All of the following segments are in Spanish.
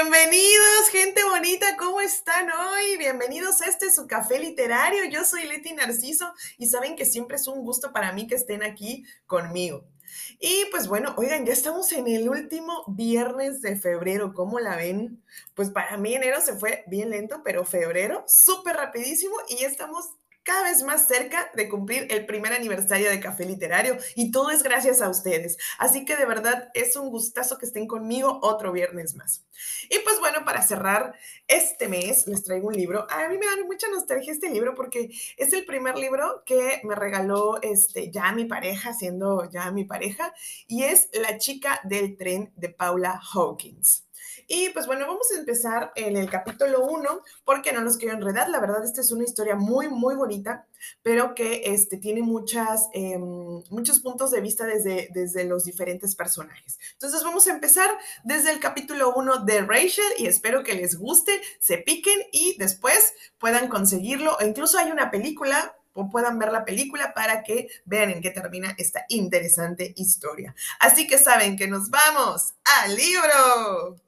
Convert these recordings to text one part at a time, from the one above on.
Bienvenidos, gente bonita, ¿cómo están hoy? Bienvenidos a este su café literario. Yo soy Leti Narciso y saben que siempre es un gusto para mí que estén aquí conmigo. Y pues bueno, oigan, ya estamos en el último viernes de febrero, ¿cómo la ven? Pues para mí enero se fue bien lento, pero febrero súper rapidísimo y ya estamos cada vez más cerca de cumplir el primer aniversario de Café Literario y todo es gracias a ustedes. Así que de verdad es un gustazo que estén conmigo otro viernes más. Y pues bueno, para cerrar este mes les traigo un libro. A mí me da mucha nostalgia este libro porque es el primer libro que me regaló este, ya mi pareja, siendo ya mi pareja, y es La chica del tren de Paula Hawkins. Y pues bueno, vamos a empezar en el capítulo 1 porque no nos quiero enredar. La verdad, esta es una historia muy, muy bonita, pero que este, tiene muchas, em, muchos puntos de vista desde, desde los diferentes personajes. Entonces vamos a empezar desde el capítulo 1 de Rachel y espero que les guste, se piquen y después puedan conseguirlo. E incluso hay una película o puedan ver la película para que vean en qué termina esta interesante historia. Así que saben que nos vamos al libro.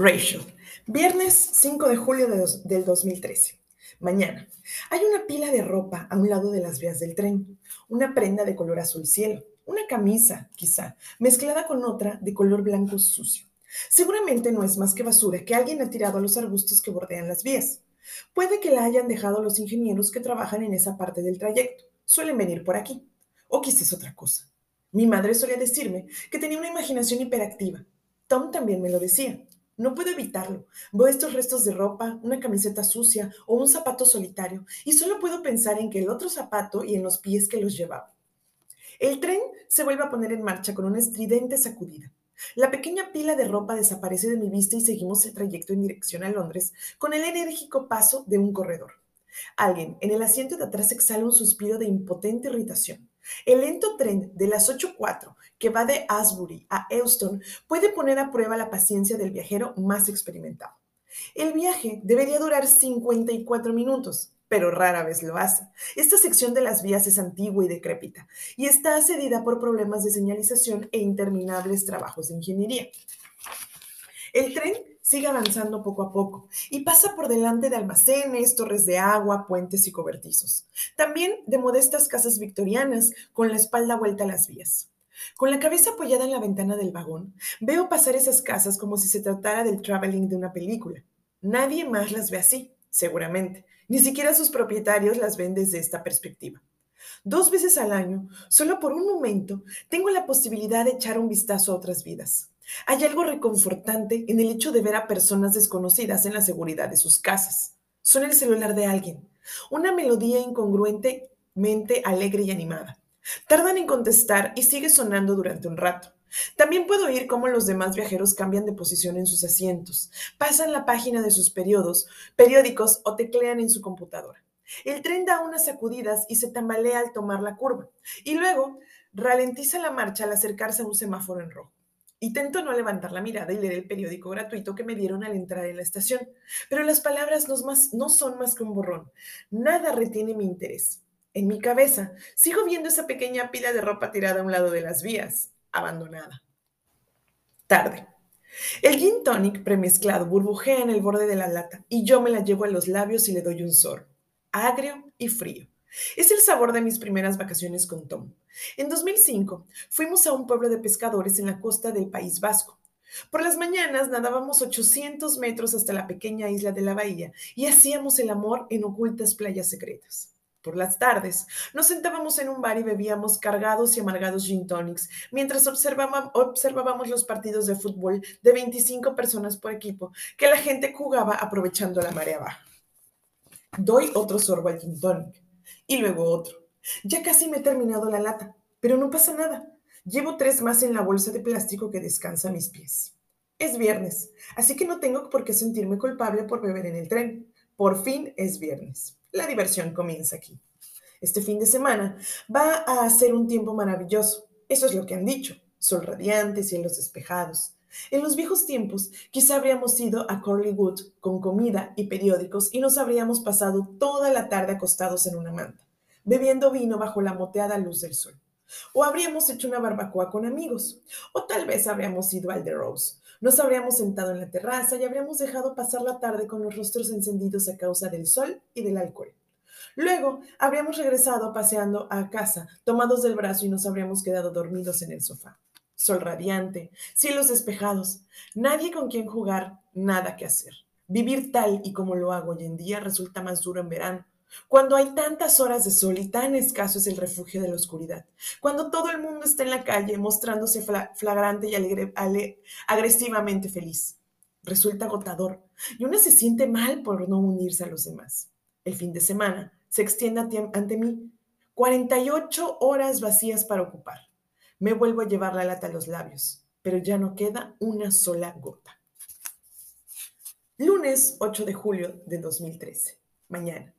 Rachel, viernes 5 de julio del 2013. Mañana. Hay una pila de ropa a un lado de las vías del tren, una prenda de color azul cielo, una camisa, quizá, mezclada con otra de color blanco sucio. Seguramente no es más que basura que alguien ha tirado a los arbustos que bordean las vías. Puede que la hayan dejado los ingenieros que trabajan en esa parte del trayecto. Suelen venir por aquí. O quizás otra cosa. Mi madre solía decirme que tenía una imaginación hiperactiva. Tom también me lo decía. No puedo evitarlo. Veo estos restos de ropa, una camiseta sucia o un zapato solitario y solo puedo pensar en que el otro zapato y en los pies que los llevaba. El tren se vuelve a poner en marcha con una estridente sacudida. La pequeña pila de ropa desaparece de mi vista y seguimos el trayecto en dirección a Londres con el enérgico paso de un corredor. Alguien en el asiento de atrás exhala un suspiro de impotente irritación. El lento tren de las 8.4 que va de Asbury a Euston puede poner a prueba la paciencia del viajero más experimentado. El viaje debería durar 54 minutos, pero rara vez lo hace. Esta sección de las vías es antigua y decrépita y está asediada por problemas de señalización e interminables trabajos de ingeniería. El tren sigue avanzando poco a poco y pasa por delante de almacenes, torres de agua, puentes y cobertizos. También de modestas casas victorianas con la espalda vuelta a las vías. Con la cabeza apoyada en la ventana del vagón, veo pasar esas casas como si se tratara del traveling de una película. Nadie más las ve así, seguramente. Ni siquiera sus propietarios las ven desde esta perspectiva. Dos veces al año, solo por un momento, tengo la posibilidad de echar un vistazo a otras vidas. Hay algo reconfortante en el hecho de ver a personas desconocidas en la seguridad de sus casas. Son el celular de alguien, una melodía incongruentemente alegre y animada. Tardan en contestar y sigue sonando durante un rato. También puedo oír cómo los demás viajeros cambian de posición en sus asientos, pasan la página de sus periodos, periódicos o teclean en su computadora. El tren da unas sacudidas y se tambalea al tomar la curva, y luego ralentiza la marcha al acercarse a un semáforo en rojo. Intento no levantar la mirada y leer el periódico gratuito que me dieron al entrar en la estación, pero las palabras no, no son más que un borrón. Nada retiene mi interés. En mi cabeza sigo viendo esa pequeña pila de ropa tirada a un lado de las vías, abandonada. Tarde. El gin tonic premezclado burbujea en el borde de la lata y yo me la llevo a los labios y le doy un sorbo, agrio y frío. Es el sabor de mis primeras vacaciones con Tom. En 2005 fuimos a un pueblo de pescadores en la costa del País Vasco. Por las mañanas nadábamos 800 metros hasta la pequeña isla de la bahía y hacíamos el amor en ocultas playas secretas. Por las tardes nos sentábamos en un bar y bebíamos cargados y amargados gin tonics mientras observábamos los partidos de fútbol de 25 personas por equipo que la gente jugaba aprovechando la marea baja. Doy otro sorbo al gin tonic y luego otro. Ya casi me he terminado la lata, pero no pasa nada. Llevo tres más en la bolsa de plástico que descansa a mis pies. Es viernes, así que no tengo por qué sentirme culpable por beber en el tren. Por fin es viernes. La diversión comienza aquí. Este fin de semana va a ser un tiempo maravilloso. Eso es lo que han dicho. Sol radiante, cielos despejados. En los viejos tiempos, quizá habríamos ido a Corley Wood con comida y periódicos y nos habríamos pasado toda la tarde acostados en una manta bebiendo vino bajo la moteada luz del sol. O habríamos hecho una barbacoa con amigos. O tal vez habríamos ido al The Rose. Nos habríamos sentado en la terraza y habríamos dejado pasar la tarde con los rostros encendidos a causa del sol y del alcohol. Luego habríamos regresado paseando a casa, tomados del brazo y nos habríamos quedado dormidos en el sofá. Sol radiante, cielos despejados, nadie con quien jugar, nada que hacer. Vivir tal y como lo hago hoy en día resulta más duro en verano, cuando hay tantas horas de sol y tan escaso es el refugio de la oscuridad, cuando todo el mundo está en la calle mostrándose flagrante y agresivamente feliz. Resulta agotador y uno se siente mal por no unirse a los demás. El fin de semana se extiende ante mí 48 horas vacías para ocupar. Me vuelvo a llevar la lata a los labios, pero ya no queda una sola gota. Lunes 8 de julio de 2013. Mañana.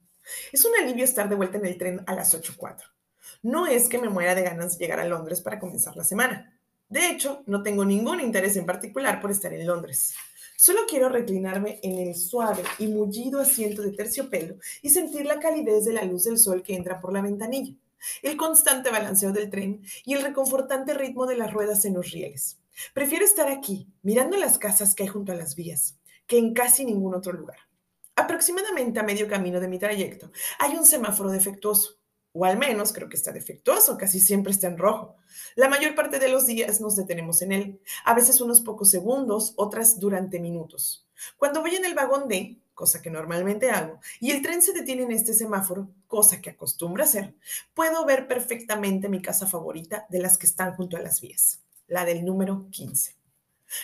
Es un alivio estar de vuelta en el tren a las 8.04. No es que me muera de ganas de llegar a Londres para comenzar la semana. De hecho, no tengo ningún interés en particular por estar en Londres. Solo quiero reclinarme en el suave y mullido asiento de terciopelo y sentir la calidez de la luz del sol que entra por la ventanilla, el constante balanceo del tren y el reconfortante ritmo de las ruedas en los rieles. Prefiero estar aquí, mirando las casas que hay junto a las vías, que en casi ningún otro lugar. Aproximadamente a medio camino de mi trayecto hay un semáforo defectuoso, o al menos creo que está defectuoso, casi siempre está en rojo. La mayor parte de los días nos detenemos en él, a veces unos pocos segundos, otras durante minutos. Cuando voy en el vagón D, cosa que normalmente hago, y el tren se detiene en este semáforo, cosa que acostumbro hacer, puedo ver perfectamente mi casa favorita de las que están junto a las vías, la del número 15.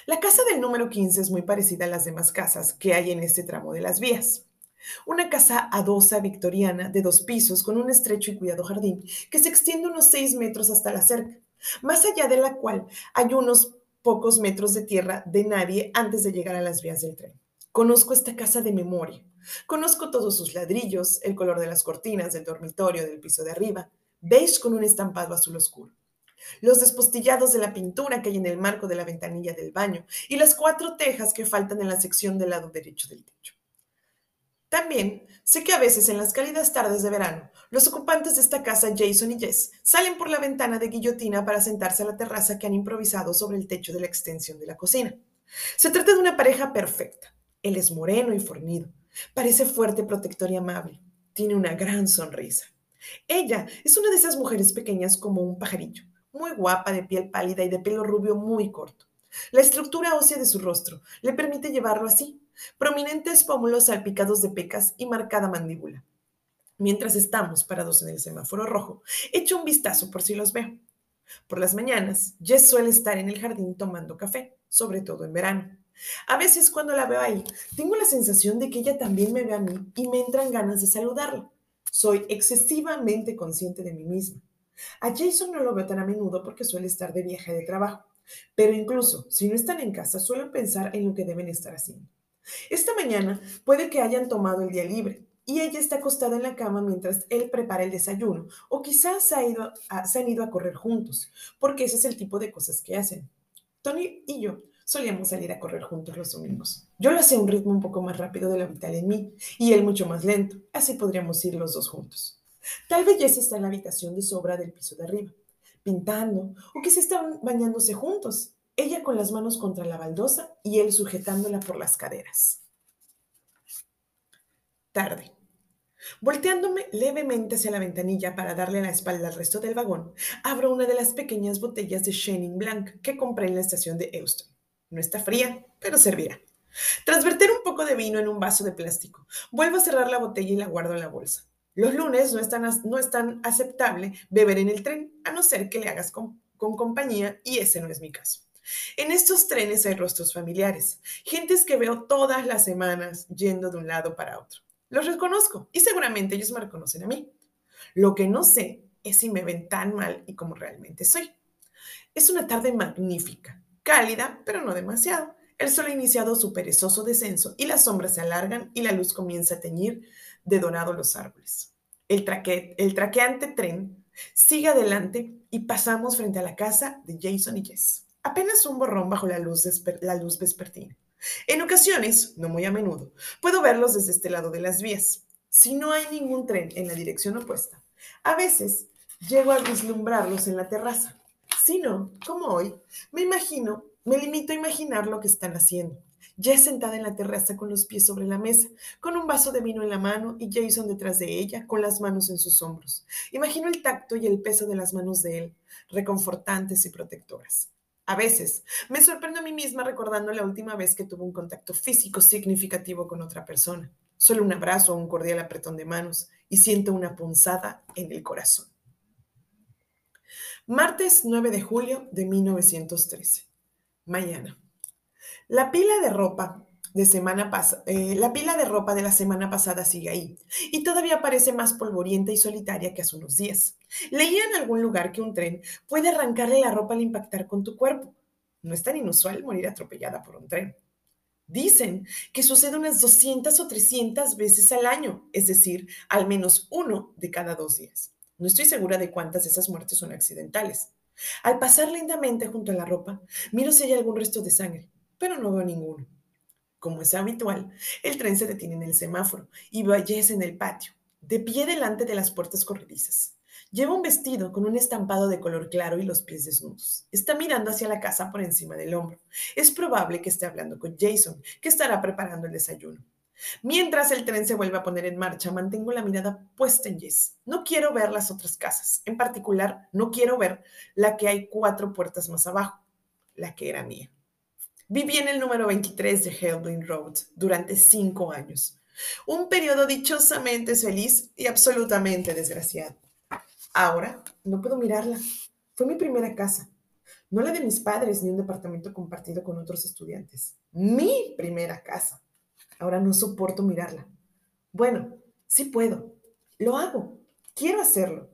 La casa del número 15 es muy parecida a las demás casas que hay en este tramo de las vías. Una casa adosa victoriana de dos pisos con un estrecho y cuidado jardín que se extiende unos seis metros hasta la cerca, más allá de la cual hay unos pocos metros de tierra de nadie antes de llegar a las vías del tren. Conozco esta casa de memoria. Conozco todos sus ladrillos, el color de las cortinas del dormitorio del piso de arriba, beige con un estampado azul oscuro los despostillados de la pintura que hay en el marco de la ventanilla del baño y las cuatro tejas que faltan en la sección del lado derecho del techo. También sé que a veces en las cálidas tardes de verano, los ocupantes de esta casa, Jason y Jess, salen por la ventana de guillotina para sentarse a la terraza que han improvisado sobre el techo de la extensión de la cocina. Se trata de una pareja perfecta. Él es moreno y fornido. Parece fuerte, protector y amable. Tiene una gran sonrisa. Ella es una de esas mujeres pequeñas como un pajarillo, muy guapa, de piel pálida y de pelo rubio muy corto. La estructura ósea de su rostro le permite llevarlo así, prominentes pómulos salpicados de pecas y marcada mandíbula. Mientras estamos parados en el semáforo rojo, echo un vistazo por si los veo. Por las mañanas, Jess suele estar en el jardín tomando café, sobre todo en verano. A veces cuando la veo ahí, tengo la sensación de que ella también me ve a mí y me entran ganas de saludarla. Soy excesivamente consciente de mí misma. A Jason no lo veo tan a menudo porque suele estar de viaje de trabajo, pero incluso si no están en casa suelen pensar en lo que deben estar haciendo. Esta mañana puede que hayan tomado el día libre y ella está acostada en la cama mientras él prepara el desayuno o quizás se, han ido a correr juntos, porque ese es el tipo de cosas que hacen. Tony y yo solíamos salir a correr juntos los domingos. Yo lo hacía a un ritmo un poco más rápido de lo habitual en mí y él mucho más lento, así podríamos ir los dos juntos. Tal Jess está en la habitación de sobra del piso de arriba, pintando, o que se están bañándose juntos, ella con las manos contra la baldosa y él sujetándola por las caderas. Tarde. Volteándome levemente hacia la ventanilla para darle la espalda al resto del vagón, abro una de las pequeñas botellas de Chenin Blanc que compré en la estación de Euston. No está fría, pero servirá. Tras verter un poco de vino en un vaso de plástico, vuelvo a cerrar la botella y la guardo en la bolsa. Los lunes no es tan, no es tan aceptable beber en el tren, a no ser que le hagas con, con compañía, y ese no es mi caso. En estos trenes hay rostros familiares, gentes que veo todas las semanas yendo de un lado para otro. Los reconozco y seguramente ellos me reconocen a mí. Lo que no sé es si me ven tan mal y como realmente soy. Es una tarde magnífica, cálida, pero no demasiado. El sol ha iniciado su perezoso descenso y las sombras se alargan y la luz comienza a teñir de donado los árboles. El, traqueante tren sigue adelante y pasamos frente a la casa de Jason y Jess. Apenas un borrón bajo la luz, la luz vespertina. En ocasiones, no muy a menudo, puedo verlos desde este lado de las vías. Si no hay ningún tren en la dirección opuesta, a veces llego a vislumbrarlos en la terraza. Si no, como hoy, me imagino, me limito a imaginar lo que están haciendo. Ya sentada en la terraza con los pies sobre la mesa, con un vaso de vino en la mano y Jason detrás de ella, con las manos en sus hombros. Imagino el tacto y el peso de las manos de él, reconfortantes y protectoras. A veces me sorprendo a mí misma recordando la última vez que tuve un contacto físico significativo con otra persona. Solo un abrazo o un cordial apretón de manos y siento una punzada en el corazón. Martes 9 de julio de 1913. Mañana. La pila de ropa de semana eh, la pila de ropa de la semana pasada sigue ahí y todavía parece más polvorienta y solitaria que hace unos días. Leía en algún lugar que un tren puede arrancarle la ropa al impactar con tu cuerpo. No es tan inusual morir atropellada por un tren. Dicen que sucede unas 200 o 300 veces al año, es decir, al menos uno de cada dos días. No estoy segura de cuántas de esas muertes son accidentales. Al pasar lentamente junto a la ropa, miro si hay algún resto de sangre, pero no veo ninguno. Como es habitual, el tren se detiene en el semáforo y Valles en el patio, de pie delante de las puertas corredizas. Lleva un vestido con un estampado de color claro y los pies desnudos. Está mirando hacia la casa por encima del hombro. Es probable que esté hablando con Jason, que estará preparando el desayuno. Mientras el tren se vuelve a poner en marcha, mantengo la mirada puesta en Jess. No quiero ver las otras casas. En particular, no quiero ver la que hay cuatro puertas más abajo, la que era mía. Viví en el número 23 de Helbling Road durante cinco años. Un periodo dichosamente feliz y absolutamente desgraciado. Ahora no puedo mirarla. Fue mi primera casa. No la de mis padres ni un departamento compartido con otros estudiantes. Mi primera casa. Ahora no soporto mirarla. Bueno, sí puedo. Lo hago. Quiero hacerlo.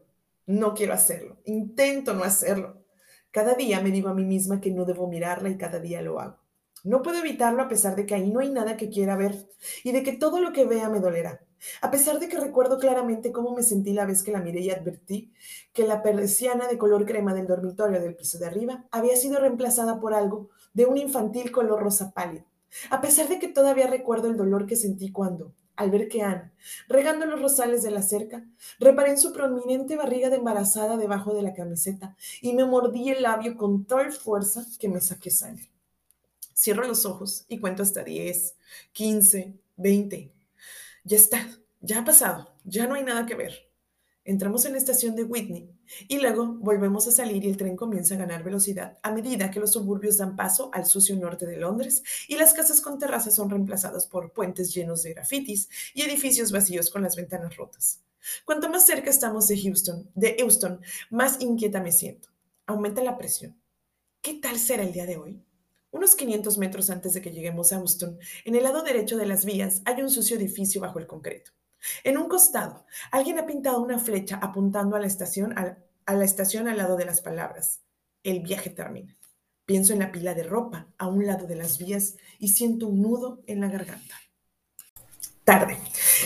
No quiero hacerlo. Intento no hacerlo. Cada día me digo a mí misma que no debo mirarla y cada día lo hago. No puedo evitarlo a pesar de que ahí no hay nada que quiera ver y de que todo lo que vea me dolerá. A pesar de que recuerdo claramente cómo me sentí la vez que la miré y advertí que la persiana de color crema del dormitorio del piso de arriba había sido reemplazada por algo de un infantil color rosa pálido. A pesar de que todavía recuerdo el dolor que sentí cuando, al ver que Anne, regando los rosales de la cerca, reparé en su prominente barriga de embarazada debajo de la camiseta y me mordí el labio con tal fuerza que me saqué sangre. Cierro los ojos y cuento hasta 10, 15, 20. Ya está, ya ha pasado, ya no hay nada que ver. Entramos en la estación de Whitney y luego volvemos a salir y el tren comienza a ganar velocidad a medida que los suburbios dan paso al sucio norte de Londres y las casas con terrazas son reemplazadas por puentes llenos de grafitis y edificios vacíos con las ventanas rotas. Cuanto más cerca estamos de Houston, de Euston, más inquieta me siento. Aumenta la presión. ¿Qué tal será el día de hoy? Unos 500 metros antes de que lleguemos a Houston, en el lado derecho de las vías hay un sucio edificio bajo el concreto. En un costado, alguien ha pintado una flecha apuntando a la estación, a, la estación al lado de las palabras. El viaje termina. Pienso en la pila de ropa a un lado de las vías y siento un nudo en la garganta. Tarde.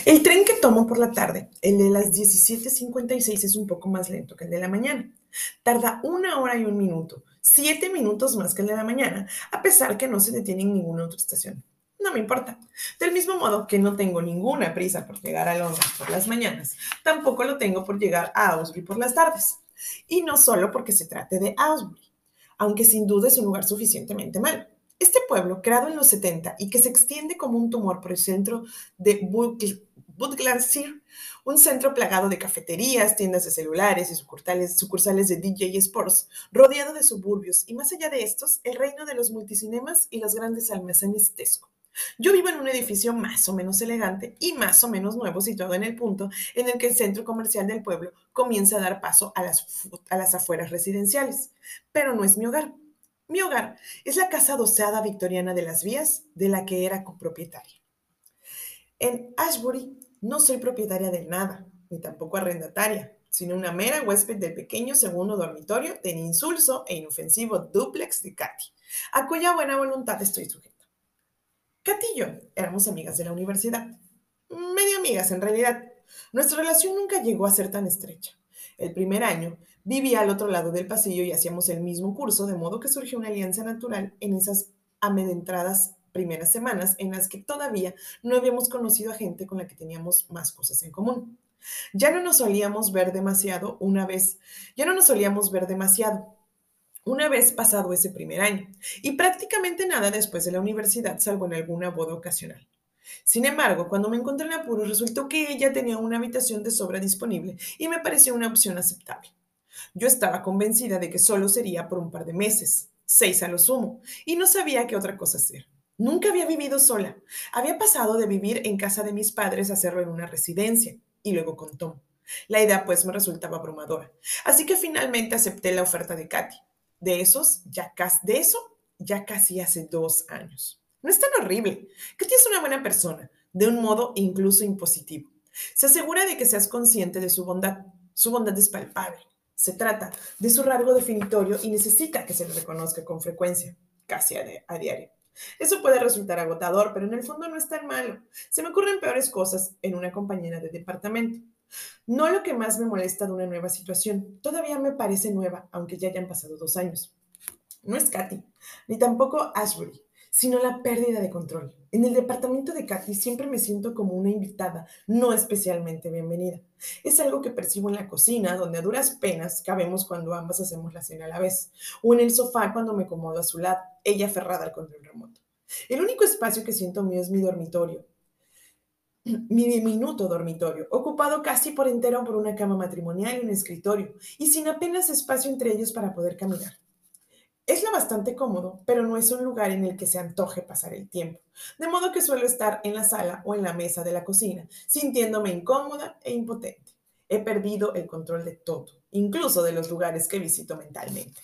El tren que tomo por la tarde, el de las 17.56, es un poco más lento que el de la mañana. Tarda una hora y un minuto, siete minutos más que el de la mañana, a pesar que no se detiene en ninguna otra estación. No me importa. Del mismo modo que no tengo ninguna prisa por llegar a Londres por las mañanas, tampoco lo tengo por llegar a Ausbury por las tardes. Y no solo porque se trate de Ausbury, aunque sin duda es un lugar suficientemente malo. Este pueblo, creado en los 70 y que se extiende como un tumor por el centro de Budglandsir, un centro plagado de cafeterías, tiendas de celulares y sucursales, de DJ Sports, rodeado de suburbios y más allá de estos, el reino de los multicinemas y los grandes almacenes Tesco. Yo vivo en un edificio más o menos elegante y más o menos nuevo, situado en el punto en el que el centro comercial del pueblo comienza a dar paso a las, a las afueras residenciales. Pero no es mi hogar. Mi hogar es la casa doceada victoriana de las vías de la que era copropietaria. En Ashbury no soy propietaria de nada, ni tampoco arrendataria, sino una mera huésped del pequeño segundo dormitorio del insulso e inofensivo duplex de Katy, a cuya buena voluntad estoy sujeta. Katy y yo éramos amigas de la universidad, medio amigas en realidad. Nuestra relación nunca llegó a ser tan estrecha. El primer año vivía al otro lado del pasillo y hacíamos el mismo curso, de modo que surgió una alianza natural en esas amedrentadas primeras semanas en las que todavía no habíamos conocido a gente con la que teníamos más cosas en común. Ya no nos solíamos ver demasiado una vez, ya no nos solíamos ver demasiado una vez pasado ese primer año, y prácticamente nada después de la universidad, salvo en alguna boda ocasional. Sin embargo, cuando me encontré en apuro, resultó que ella tenía una habitación de sobra disponible y me pareció una opción aceptable. Yo estaba convencida de que solo sería por un par de meses, seis a lo sumo, y no sabía qué otra cosa hacer. Nunca había vivido sola. Había pasado de vivir en casa de mis padres a hacerlo en una residencia, y luego con Tom. La idea pues me resultaba abrumadora. Así que finalmente acepté la oferta de Katy. De esos, ya casi, de eso, ya casi hace dos años. No es tan horrible. Katy es una buena persona, de un modo incluso impositivo. Se asegura de que seas consciente de su bondad. Su bondad es palpable. Se trata de su rasgo definitorio y necesita que se le reconozca con frecuencia, casi a, a diario. Eso puede resultar agotador, pero en el fondo no es tan malo. Se me ocurren peores cosas en una compañera de departamento. No lo que más me molesta de una nueva situación. Todavía me parece nueva, aunque ya hayan pasado dos años. No es Katy, ni tampoco Ashbury, sino la pérdida de control. En el departamento de Katy siempre me siento como una invitada, no especialmente bienvenida. Es algo que percibo en la cocina, donde a duras penas cabemos cuando ambas hacemos la cena a la vez, o en el sofá cuando me acomodo a su lado, ella aferrada al control remoto. El único espacio que siento mío es mi dormitorio, mi diminuto dormitorio, ocupado casi por entero por una cama matrimonial y un escritorio, y sin apenas espacio entre ellos para poder caminar. Es lo bastante cómodo, pero no es un lugar en el que se antoje pasar el tiempo, de modo que suelo estar en la sala o en la mesa de la cocina, sintiéndome incómoda e impotente. He perdido el control de todo, incluso de los lugares que visito mentalmente.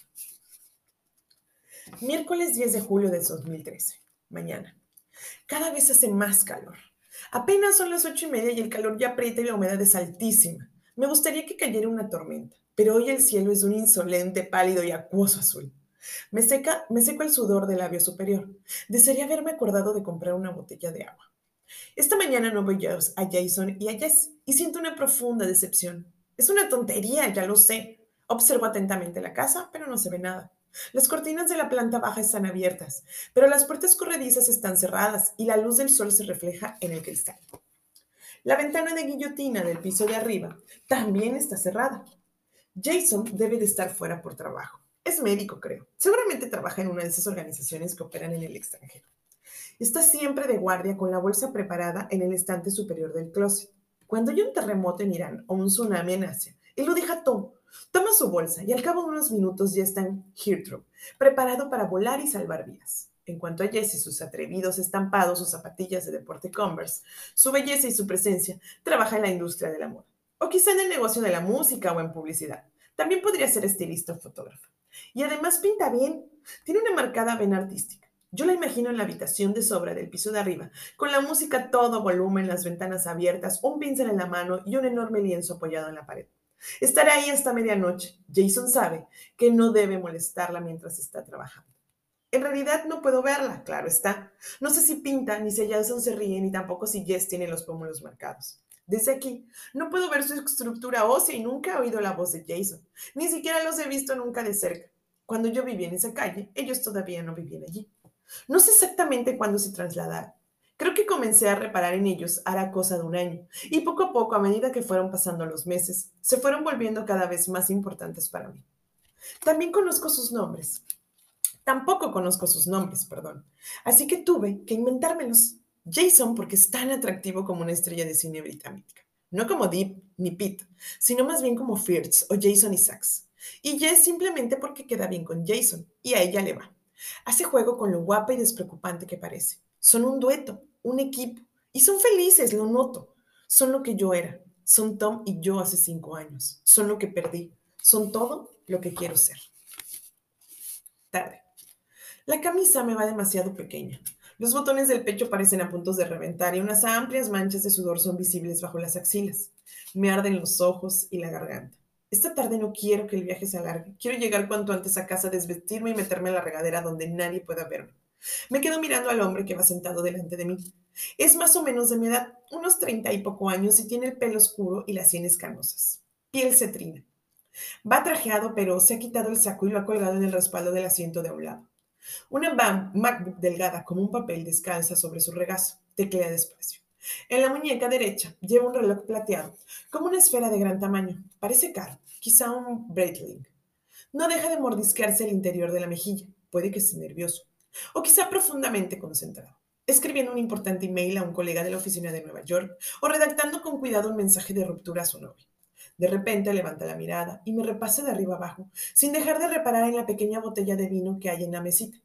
Miércoles 10 de julio de 2013. Mañana. Cada vez hace más calor. Apenas son las ocho y media y el calor ya aprieta y la humedad es altísima. Me gustaría que cayera una tormenta, pero hoy el cielo es un insolente, pálido y acuoso azul. Me, seca, me seco el sudor del labio superior. Desearía haberme acordado de comprar una botella de agua. Esta mañana no voy a Jason y a Jess y siento una profunda decepción. Es una tontería, ya lo sé. Observo atentamente la casa, pero no se ve nada. Las cortinas de la planta baja están abiertas, pero las puertas corredizas están cerradas y la luz del sol se refleja en el cristal. La ventana de guillotina del piso de arriba también está cerrada. Jason debe de estar fuera por trabajo. Es médico, creo. Seguramente trabaja en una de esas organizaciones que operan en el extranjero. Está siempre de guardia con la bolsa preparada en el estante superior del closet. Cuando hay un terremoto en Irán o un tsunami en Asia, él lo deja todo Toma su bolsa y al cabo de unos minutos ya está en Heathrow, preparado para volar y salvar vidas. En cuanto a Jesse, sus atrevidos estampados, sus zapatillas de deporte Converse, su belleza y su presencia, trabaja en la industria de la moda. O quizá en el negocio de la música o en publicidad. También podría ser estilista o fotógrafo. Y además pinta bien. Tiene una marcada vena artística. Yo la imagino en la habitación de sobra del piso de arriba, con la música a todo volumen, las ventanas abiertas, un pincel en la mano y un enorme lienzo apoyado en la pared. Estará ahí hasta medianoche. Jason sabe que no debe molestarla mientras está trabajando. En realidad no puedo verla, claro está. No sé si pinta, ni si Jason se ríe, ni tampoco si Jess tiene los pómulos marcados. Desde aquí, no puedo ver su estructura ósea y nunca he oído la voz de Jason. Ni siquiera los he visto nunca de cerca. Cuando yo vivía en esa calle, ellos todavía no vivían allí. No sé exactamente cuándo se trasladaron. Creo que comencé a reparar en ellos hará cosa de un año, y poco a poco, a medida que fueron pasando los meses, se fueron volviendo cada vez más importantes para mí. También conozco sus nombres. Tampoco conozco sus nombres, perdón. Así que tuve que inventármelos. Jason porque es tan atractivo como una estrella de cine británica. No como Deep ni Pete, sino más bien como Fierce o Jason Isaacs. Y Jess simplemente porque queda bien con Jason y a ella le va. Hace juego con lo guapa y despreocupante que parece. Son un dueto, un equipo. Y son felices, lo noto. Son lo que yo era. Son Tom y yo hace cinco años. Son lo que perdí. Son todo lo que quiero ser. Tarde. La camisa me va demasiado pequeña. Los botones del pecho parecen a puntos de reventar y unas amplias manchas de sudor son visibles bajo las axilas. Me arden los ojos y la garganta. Esta tarde no quiero que el viaje se alargue. Quiero llegar cuanto antes a casa, desvestirme y meterme en la regadera donde nadie pueda verme. Me quedo mirando al hombre que va sentado delante de mí. Es más o menos de mi edad, unos treinta y poco años, y tiene el pelo oscuro y las sienes canosas. Piel cetrina. Va trajeado, pero se ha quitado el saco y lo ha colgado en el respaldo del asiento de un lado. Una MacBook delgada como un papel descansa sobre su regazo. Teclea despacio. En la muñeca derecha lleva un reloj plateado, como una esfera de gran tamaño. Parece caro, quizá un Breitling. No deja de mordisquearse el interior de la mejilla. Puede que esté nervioso. O quizá profundamente concentrado. Escribiendo un importante email a un colega de la oficina de Nueva York o redactando con cuidado un mensaje de ruptura a su novio. De repente levanta la mirada y me repasa de arriba abajo, sin dejar de reparar en la pequeña botella de vino que hay en la mesita.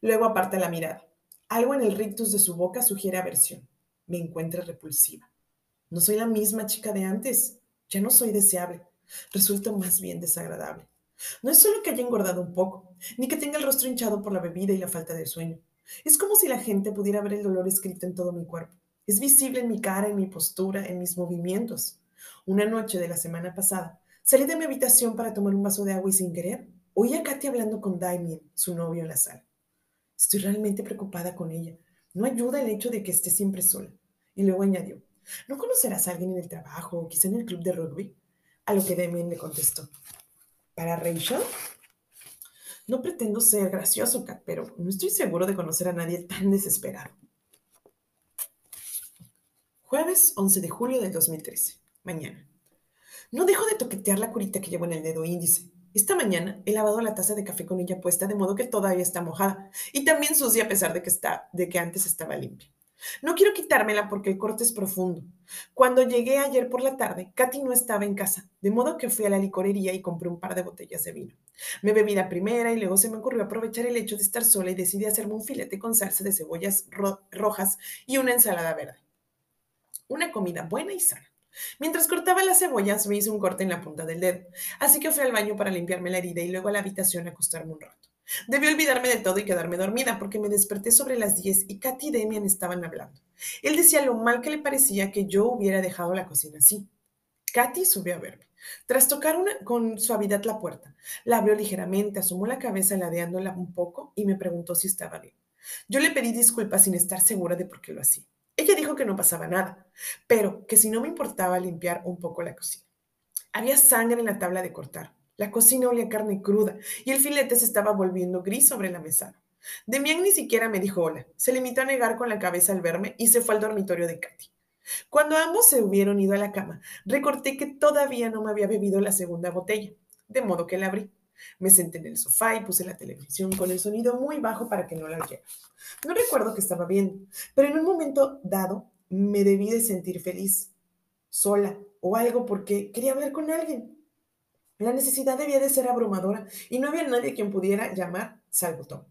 Luego aparta la mirada. Algo en el rictus de su boca sugiere aversión. Me encuentra repulsiva. No soy la misma chica de antes. Ya no soy deseable. Resulto más bien desagradable. No es solo que haya engordado un poco, ni que tenga el rostro hinchado por la bebida y la falta de sueño. Es como si la gente pudiera ver el dolor escrito en todo mi cuerpo. Es visible en mi cara, en mi postura, en mis movimientos. Una noche de la semana pasada, salí de mi habitación para tomar un vaso de agua y sin querer, oí a Katy hablando con Damien, su novio, en la sala. Estoy realmente preocupada con ella. No ayuda el hecho de que esté siempre sola. Y luego añadió, ¿no conocerás a alguien en el trabajo o quizá en el club de rugby? A lo que Damien le contestó, ¿para Rachel? No pretendo ser gracioso, Kat, pero no estoy seguro de conocer a nadie tan desesperado. Jueves 11 de julio del 2013 mañana. No dejo de toquetear la curita que llevo en el dedo índice. Esta mañana he lavado la taza de café con ella puesta de modo que todavía está mojada y también sucia a pesar de que, está, de que antes estaba limpia. No quiero quitármela porque el corte es profundo. Cuando llegué ayer por la tarde, Katy no estaba en casa, de modo que fui a la licorería y compré un par de botellas de vino. Me bebí la primera y luego se me ocurrió aprovechar el hecho de estar sola y decidí hacerme un filete con salsa de cebollas rojas y una ensalada verde. Una comida buena y sana. Mientras cortaba las cebollas, me hice un corte en la punta del dedo, así que fui al baño para limpiarme la herida y luego a la habitación a acostarme un rato. Debí olvidarme de todo y quedarme dormida porque me desperté sobre las 10 y Katy y Demian estaban hablando. Él decía lo mal que le parecía que yo hubiera dejado la cocina así. Katy subió a verme. Tras tocar con suavidad la puerta, la abrió ligeramente, asomó la cabeza ladeándola un poco y me preguntó si estaba bien. Yo le pedí disculpas sin estar segura de por qué lo hacía. Que no pasaba nada, pero que si no me importaba limpiar un poco la cocina. Había sangre en la tabla de cortar. La cocina olía carne cruda y el filete se estaba volviendo gris sobre la mesa. Demian ni siquiera me dijo hola. Se limitó a negar con la cabeza al verme y se fue al dormitorio de Katy. Cuando ambos se hubieron ido a la cama, recordé que todavía no me había bebido la segunda botella, de modo que la abrí. Me senté en el sofá y puse la televisión con el sonido muy bajo para que no la oyera. No recuerdo que estaba viendo, pero en un momento dado me debí de sentir feliz, sola o algo porque quería hablar con alguien. La necesidad debía de ser abrumadora y no había nadie quien pudiera llamar salvo Tom.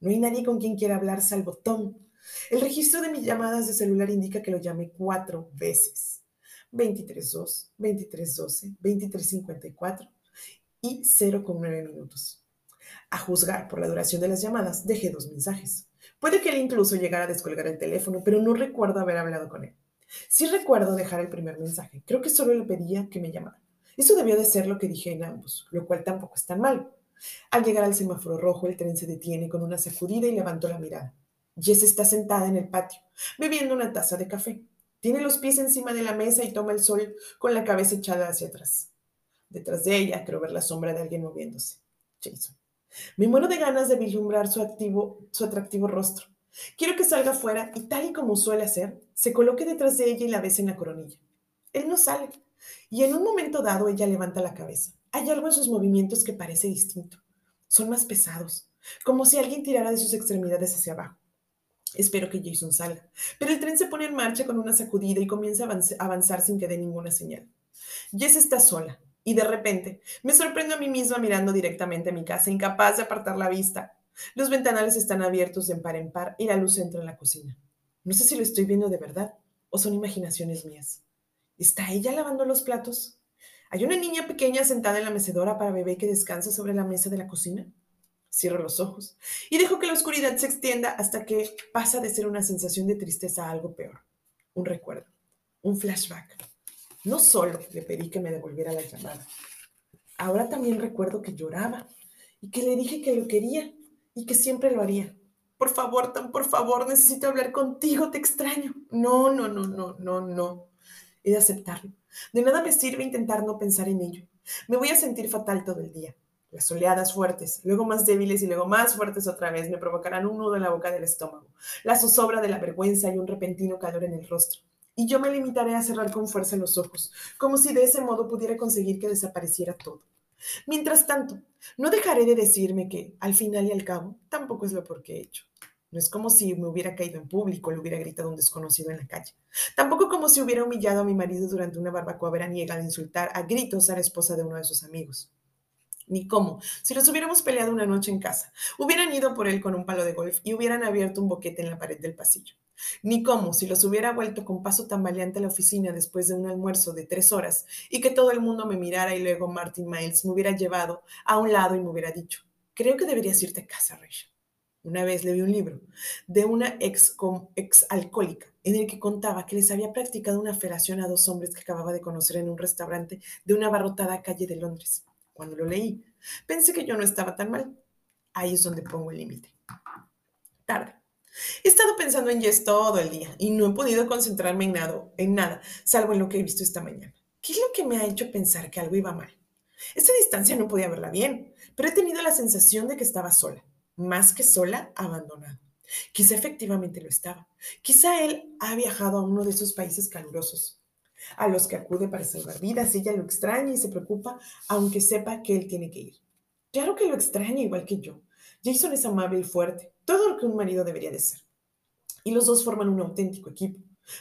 No hay nadie con quien quiera hablar salvo Tom. El registro de mis llamadas de celular indica que lo llamé cuatro veces. 23.2, 23.12, 23.54 y 0,9 minutos. A juzgar por la duración de las llamadas, dejé dos mensajes. Puede que él incluso llegara a descolgar el teléfono, pero no recuerdo haber hablado con él. Sí recuerdo dejar el primer mensaje. Creo que solo le pedía que me llamara. Eso debió de ser lo que dije en ambos, lo cual tampoco es tan malo. Al llegar al semáforo rojo, el tren se detiene con una sacudida y levantó la mirada. Jess está sentada en el patio, bebiendo una taza de café. Tiene los pies encima de la mesa y toma el sol con la cabeza echada hacia atrás. Detrás de ella creo ver la sombra de alguien moviéndose. Jason. Me muero de ganas de vislumbrar su, activo, su atractivo rostro. Quiero que salga fuera y tal y como suele hacer, se coloque detrás de ella y la bese en la coronilla. Él no sale. Y en un momento dado ella levanta la cabeza. Hay algo en sus movimientos que parece distinto. Son más pesados, como si alguien tirara de sus extremidades hacia abajo. Espero que Jason salga, pero el tren se pone en marcha con una sacudida y comienza a avanzar sin que dé ninguna señal. Jess está sola, y de repente me sorprendo a mí misma mirando directamente a mi casa, incapaz de apartar la vista. Los ventanales están abiertos de par en par y la luz entra en la cocina. No sé si lo estoy viendo de verdad o son imaginaciones mías. ¿Está ella lavando los platos? ¿Hay una niña pequeña sentada en la mecedora para bebé que descansa sobre la mesa de la cocina? Cierro los ojos y dejo que la oscuridad se extienda hasta que pasa de ser una sensación de tristeza a algo peor. Un recuerdo, un flashback. No solo le pedí que me devolviera la llamada, ahora también recuerdo que lloraba y que le dije que lo quería y que siempre lo haría. Por favor, tan por favor, necesito hablar contigo, te extraño. No, no, no, no, no, no. He de aceptarlo. De nada me sirve intentar no pensar en ello. Me voy a sentir fatal todo el día. Las oleadas fuertes, luego más débiles y luego más fuertes otra vez, me provocarán un nudo en la boca del estómago, la zozobra de la vergüenza y un repentino calor en el rostro. Y yo me limitaré a cerrar con fuerza los ojos, como si de ese modo pudiera conseguir que desapareciera todo. Mientras tanto, no dejaré de decirme que, al final y al cabo, tampoco es lo por qué he hecho. No es como si me hubiera caído en público, le hubiera gritado a un desconocido en la calle. Tampoco como si hubiera humillado a mi marido durante una barbacoa veraniega al insultar a gritos a la esposa de uno de sus amigos ni cómo. Si los hubiéramos peleado una noche en casa, hubieran ido por él con un palo de golf y hubieran abierto un boquete en la pared del pasillo. Ni cómo, si los hubiera vuelto con paso tambaleante a la oficina después de un almuerzo de tres horas y que todo el mundo me mirara y luego Martin Miles me hubiera llevado a un lado y me hubiera dicho, creo que deberías irte a casa, Rachel. Una vez le vi un libro de una ex, ex alcohólica en el que contaba que les había practicado una felación a dos hombres que acababa de conocer en un restaurante de una abarrotada calle de Londres. Cuando lo leí, pensé que yo no estaba tan mal. Ahí es donde pongo el límite. Tarde. He estado pensando en Jess todo el día y no he podido concentrarme en nada, en nada, salvo en lo que he visto esta mañana. ¿Qué es lo que me ha hecho pensar que algo iba mal? Esta distancia no podía verla bien, pero he tenido la sensación de que estaba sola, más que sola, abandonada. Quizá efectivamente lo estaba. Quizá él ha viajado a uno de esos países calurosos, a los que acude para salvar vidas. Ella lo extraña y se preocupa, aunque sepa que él tiene que ir. Claro que lo extraña igual que yo. Jason es amable y fuerte, todo lo que un marido debería de ser. Y los dos forman un auténtico equipo.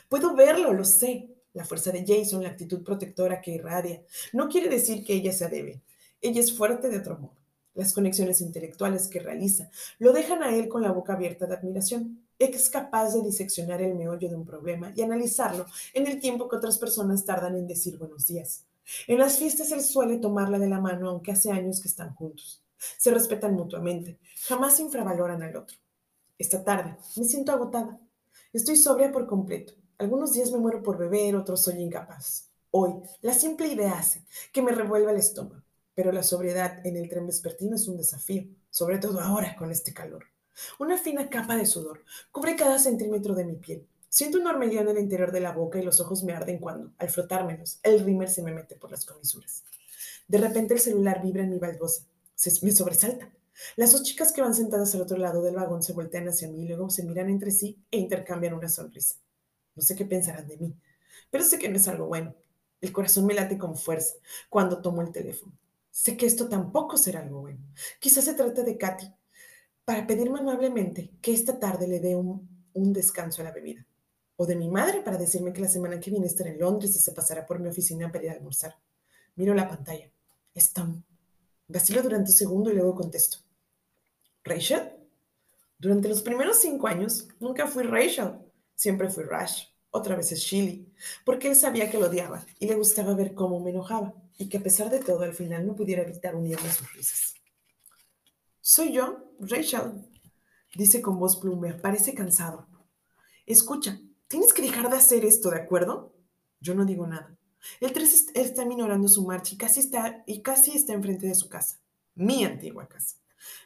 Puedo verlo, lo sé. La fuerza de Jason, la actitud protectora que irradia, no quiere decir que ella sea débil. Ella es fuerte de otro modo. Las conexiones intelectuales que realiza lo dejan a él con la boca abierta de admiración es capaz de diseccionar el meollo de un problema y analizarlo en el tiempo que otras personas tardan en decir buenos días. En las fiestas él suele tomarla de la mano aunque hace años que están juntos. Se respetan mutuamente, jamás infravaloran al otro. Esta tarde me siento agotada. Estoy sobria por completo. Algunos días me muero por beber, otros soy incapaz. Hoy, la simple idea hace que me revuelva el estómago, pero la sobriedad en el tren vespertino es un desafío, sobre todo ahora con este calor. Una fina capa de sudor cubre cada centímetro de mi piel. Siento un hormigueo en el interior de la boca y los ojos me arden cuando, al frotármelos, el rímer se me mete por las comisuras. De repente el celular vibra en mi baldosa. Me sobresalta. Las dos chicas que van sentadas al otro lado del vagón se voltean hacia mí y luego se miran entre sí e intercambian una sonrisa. No sé qué pensarán de mí, pero sé que no es algo bueno. El corazón me late con fuerza cuando tomo el teléfono. Sé que esto tampoco será algo bueno. Quizás se trate de Katy, para pedirme amablemente que esta tarde le dé un, descanso a la bebida. O de mi madre para decirme que la semana que viene estará en Londres y se pasará por mi oficina para ir a almorzar. Miro la pantalla. Es. Vacilo durante un segundo y luego contesto. ¿Rachel? Durante los primeros cinco años nunca fui Rachel. Siempre fui Rash. Otra vez es Shilly. Porque él sabía que lo odiaba y le gustaba ver cómo me enojaba y que a pesar de todo al final no pudiera evitar unirme a sus risas. Soy yo, Rachel, dice con voz plumea. Parece cansado. Escucha, tienes que dejar de hacer esto, ¿de acuerdo? Yo no digo nada. El 3 está minorando su marcha y casi está, y casi está enfrente de su casa. Mi antigua casa.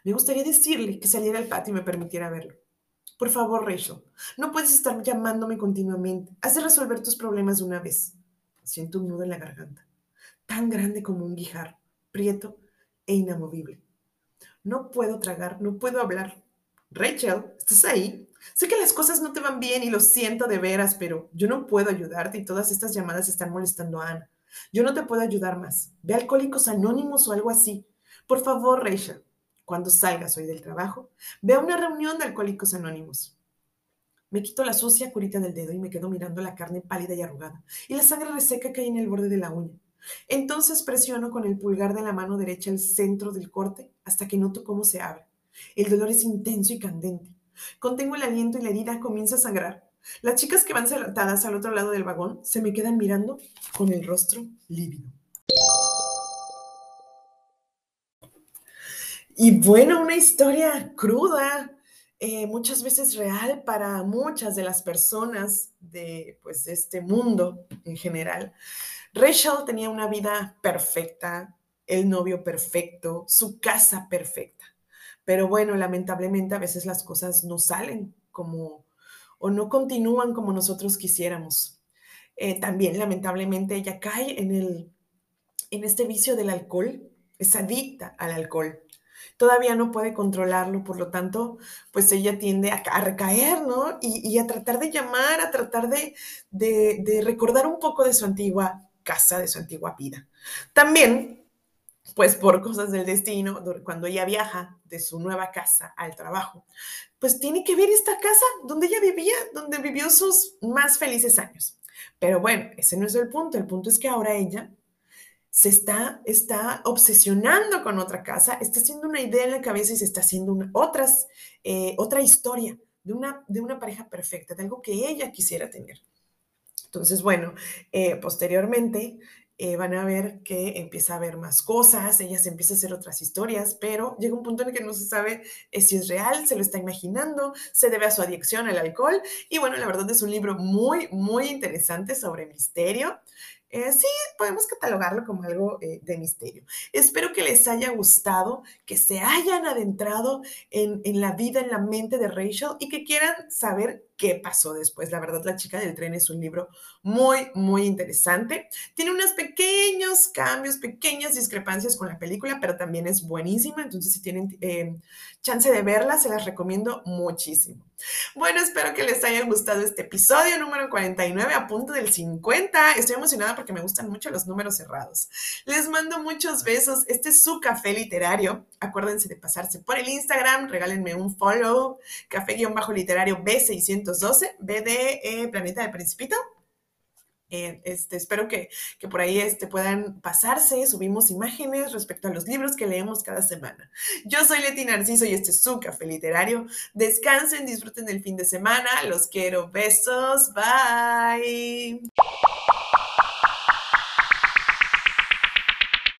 Me gustaría decirle que saliera al patio y me permitiera verlo. Por favor, Rachel, no puedes estar llamándome continuamente. Has de resolver tus problemas de una vez. Siento un nudo en la garganta, tan grande como un guijar, prieto e inamovible. No puedo tragar, no puedo hablar. Rachel, ¿estás ahí? Sé que las cosas no te van bien y lo siento de veras, pero yo no puedo ayudarte y todas estas llamadas están molestando a Ana. Yo no te puedo ayudar más. Ve Alcohólicos Anónimos o algo así. Por favor, Rachel, cuando salgas hoy del trabajo, ve a una reunión de Alcohólicos Anónimos. Me quito la sucia curita del dedo y me quedo mirando la carne pálida y arrugada y la sangre reseca que hay en el borde de la uña. Entonces presiono con el pulgar de la mano derecha el centro del corte hasta que noto cómo se abre. El dolor es intenso y candente. Contengo el aliento y la herida comienza a sangrar. Las chicas que van sentadas al otro lado del vagón se me quedan mirando con el rostro lívido. Y bueno, una historia cruda, eh, muchas veces real para muchas de las personas de, pues, de este mundo en general. Rachel tenía una vida perfecta, el novio perfecto, su casa perfecta. Pero bueno, lamentablemente a veces las cosas no salen como o no continúan como nosotros quisiéramos. Eh, también lamentablemente ella cae en, el, en este vicio del alcohol es adicta al alcohol. Todavía no puede controlarlo, por lo tanto, pues ella tiende a, recaer, ¿no? Y, a tratar de llamar, a tratar de, de recordar un poco de su antigua casa, de su antigua vida. También pues por cosas del destino, cuando ella viaja de su nueva casa al trabajo, pues tiene que ver esta casa donde ella vivía, donde vivió sus más felices años. Pero bueno, ese no es el punto, el punto es que ahora ella se está, está obsesionando con otra casa, está haciendo una idea en la cabeza y se está haciendo otras, eh, otra historia de una, de una pareja perfecta, de algo que ella quisiera tener. Entonces, bueno, eh, posteriormente eh, van a ver que empieza a ver más cosas, ella se empieza a hacer otras historias, pero llega un punto en el que no se sabe eh, si es real, se lo está imaginando, se debe a su adicción al alcohol. Y bueno, la verdad es un libro muy, muy interesante sobre misterio. Eh, sí, podemos catalogarlo como algo eh, de misterio. Espero que les haya gustado, que se hayan adentrado en, en, la vida, en la mente de Rachel y que quieran saber qué pasó después. La verdad, La chica del tren es un libro muy, muy interesante. Tiene unos pequeños cambios, pequeñas discrepancias con la película, pero también es buenísima. Entonces, si tienen eh, chance de verla, se las recomiendo muchísimo. Bueno, espero que les haya gustado este episodio número 49 a punto del 50. Estoy emocionada porque me gustan mucho los números cerrados. Les mando muchos besos. Este es su café literario. Acuérdense de pasarse por el Instagram, regálenme un follow, café-literario B612, B de eh, Planeta del Principito. Eh, este, espero que, por ahí este, puedan pasarse, subimos imágenes respecto a los libros que leemos cada semana. Yo soy Leti Narciso y este es su café literario. Descansen, disfruten del fin de semana, los quiero, besos, bye.